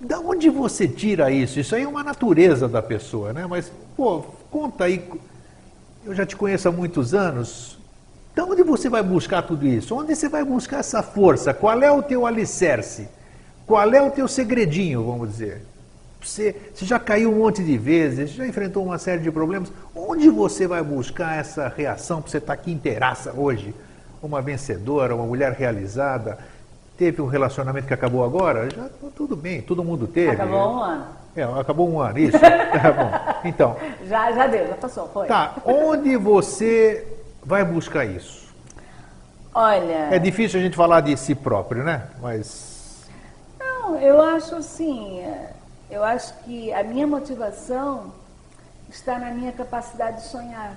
da onde você tira isso? Isso aí é uma natureza da pessoa, né? Mas, pô, conta aí. Eu já te conheço há muitos anos. Da onde você vai buscar tudo isso? Onde você vai buscar essa força? Qual é o teu alicerce? Qual é o teu segredinho, vamos dizer? Você, você já caiu um monte de vezes, já enfrentou uma série de problemas. Onde você vai buscar essa reação para você estar aqui inteiraça hoje? Uma vencedora, uma mulher realizada, teve um relacionamento que acabou agora? Já tá tudo bem, todo mundo teve. Acabou um ano. É, acabou um ano, isso. tá bom. Então. Já, já deu, já passou, foi. Tá, onde você vai buscar isso? Olha. É difícil a gente falar de si próprio, né? Mas. Não, eu acho assim. É, eu acho que a minha motivação está na minha capacidade de sonhar.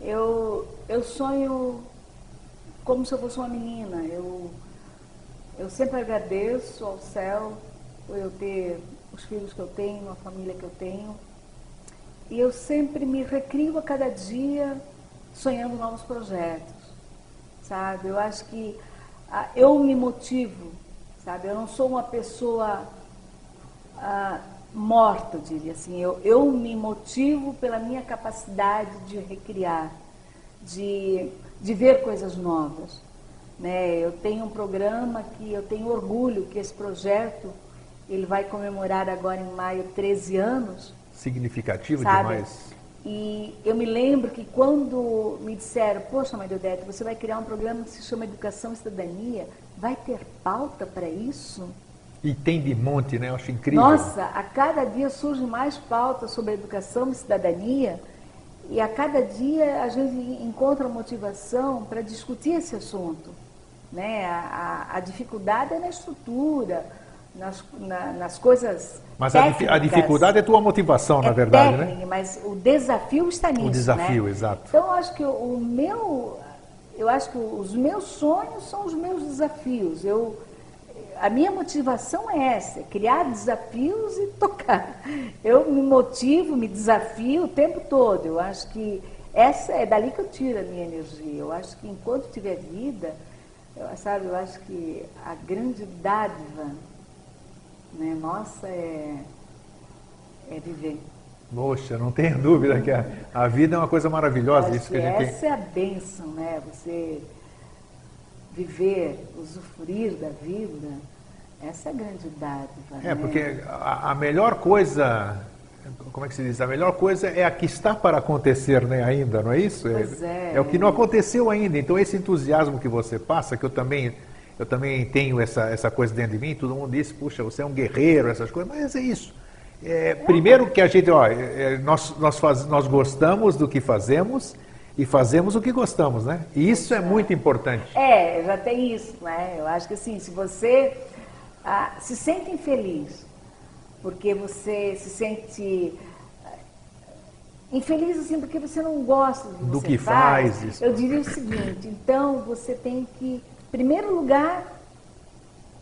Eu, eu sonho como se eu fosse uma menina. Eu, eu sempre agradeço ao céu por eu ter os filhos que eu tenho, a família que eu tenho. E eu sempre me recrio a cada dia sonhando novos projetos. sabe? Eu acho que ah, eu me motivo, sabe? Eu não sou uma pessoa ah, morta, eu diria assim. Eu, eu me motivo pela minha capacidade de recriar, de, de ver coisas novas. Né? Eu tenho um programa que eu tenho orgulho que esse projeto ele vai comemorar agora em maio 13 anos. Significativo sabe? demais. E eu me lembro que quando me disseram, poxa, Maria Odete, você vai criar um programa que se chama Educação e Cidadania, vai ter pauta para isso? E tem de monte, né? Eu acho incrível. Nossa, a cada dia surge mais pautas sobre educação e cidadania, e a cada dia a gente encontra motivação para discutir esse assunto. Né? A, a, a dificuldade é na estrutura, nas, na, nas coisas. Mas a, a, dificuldade é tua motivação, é na verdade, técnica, né? Mas o desafio está nisso. O desafio, né? exato. Então, eu acho que o meu. Eu acho que os meus sonhos são os meus desafios. Eu, a minha motivação é essa, é criar desafios e tocar. Eu me motivo, me desafio o tempo todo. Eu acho que essa é dali que eu tiro a minha energia. Eu acho que enquanto tiver vida, eu, sabe, eu acho que a grande dádiva né, nossa é, é viver. Poxa, não tenho dúvida que a, a vida é uma coisa maravilhosa. Acho isso que que a gente essa tem. é a bênção, né? Você viver, usufruir da vida, essa é a grande dádiva. É, né? porque a, a melhor coisa, como é que se diz? A melhor coisa é a que está para acontecer né, ainda, não é isso? Pois é. o que não aconteceu ainda. Então esse entusiasmo que você passa, que eu também, eu também tenho essa, essa coisa dentro de mim, todo mundo diz, puxa, você é um guerreiro, essas coisas, mas é isso. É, primeiro que a gente, ó, é, nós, nós, faz, nós gostamos do que fazemos e fazemos o que gostamos, né? E isso é muito importante. É, já tem isso, né? Eu acho que assim, se você ah, se sente infeliz, porque você se sente ah, infeliz assim porque você não gosta do que, Do que faz, isso. eu diria o seguinte, então você tem que, primeiro lugar,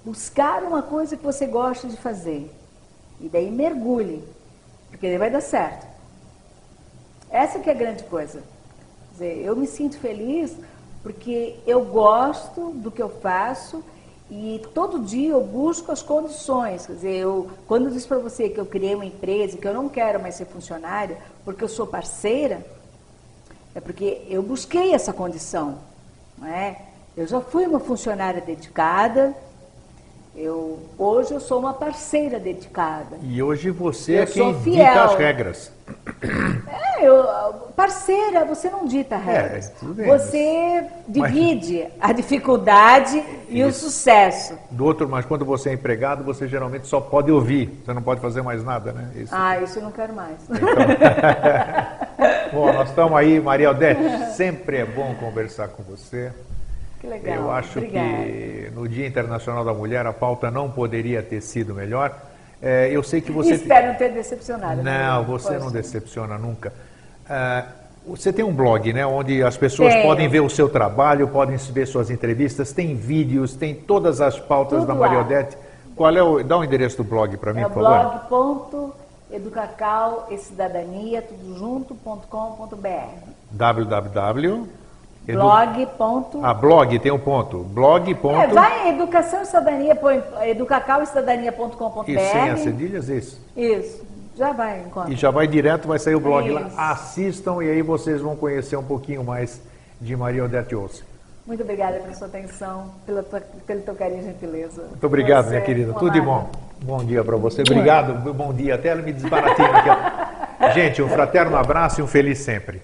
buscar uma coisa que você gosta de fazer. E daí mergulhe, porque vai dar certo. Essa que é a grande coisa. Quer dizer, eu me sinto feliz porque eu gosto do que eu faço e todo dia eu busco as condições. Quer dizer, eu, quando eu disse para você que eu criei uma empresa, que eu não quero mais ser funcionária, porque eu sou parceira, é porque eu busquei essa condição. Não é? Eu já fui uma funcionária dedicada, eu, hoje eu sou uma parceira dedicada. E hoje você Eu é quem dita as regras. É, eu, parceira, você não dita regras. É, bem, você divide a dificuldade e o Isso. sucesso. Do outro, mas quando você é empregado, você geralmente só pode ouvir, você não pode fazer mais nada, né? Isso. Ah, isso eu não quero mais. Bom, nós estamos aí, Maria Odete, sempre é bom conversar com você. Que legal. Eu acho Obrigada. que no Dia Internacional da Mulher a pauta não poderia ter sido melhor. É, eu sei que você. Espero não ter decepcionado. né? Não, você não decepciona nunca. Ah, você tem um blog, né, onde as pessoas Tenho. podem ver o seu trabalho, podem ver suas entrevistas, tem vídeos, tem todas as pautas Tudo da Maria lá. Odete. Qual é o. Dá o endereço do blog para mim, É por favor. blog educacau e cidadania, tudo junto, ponto com, ponto br. www. Edu- Blog. Ponto, Ah, blog, tem um ponto. Blog. Ponto, é, vai em educação e cidadania, educacau e cidadania.com.br. E sem as cedilhas, isso. Isso, já vai enquanto. E já vai direto, vai sair o blog Isso. lá. Assistam e aí vocês vão conhecer um pouquinho mais de Maria Odete Olsen. Muito obrigada pela sua atenção, pela tua, pelo teu carinho e gentileza. Muito obrigado, Você minha querida. é Tudo de bom. Bom dia para você. Obrigado. Bom dia. Até ela me desbaratinha aqui. Gente, um fraterno abraço e um feliz sempre.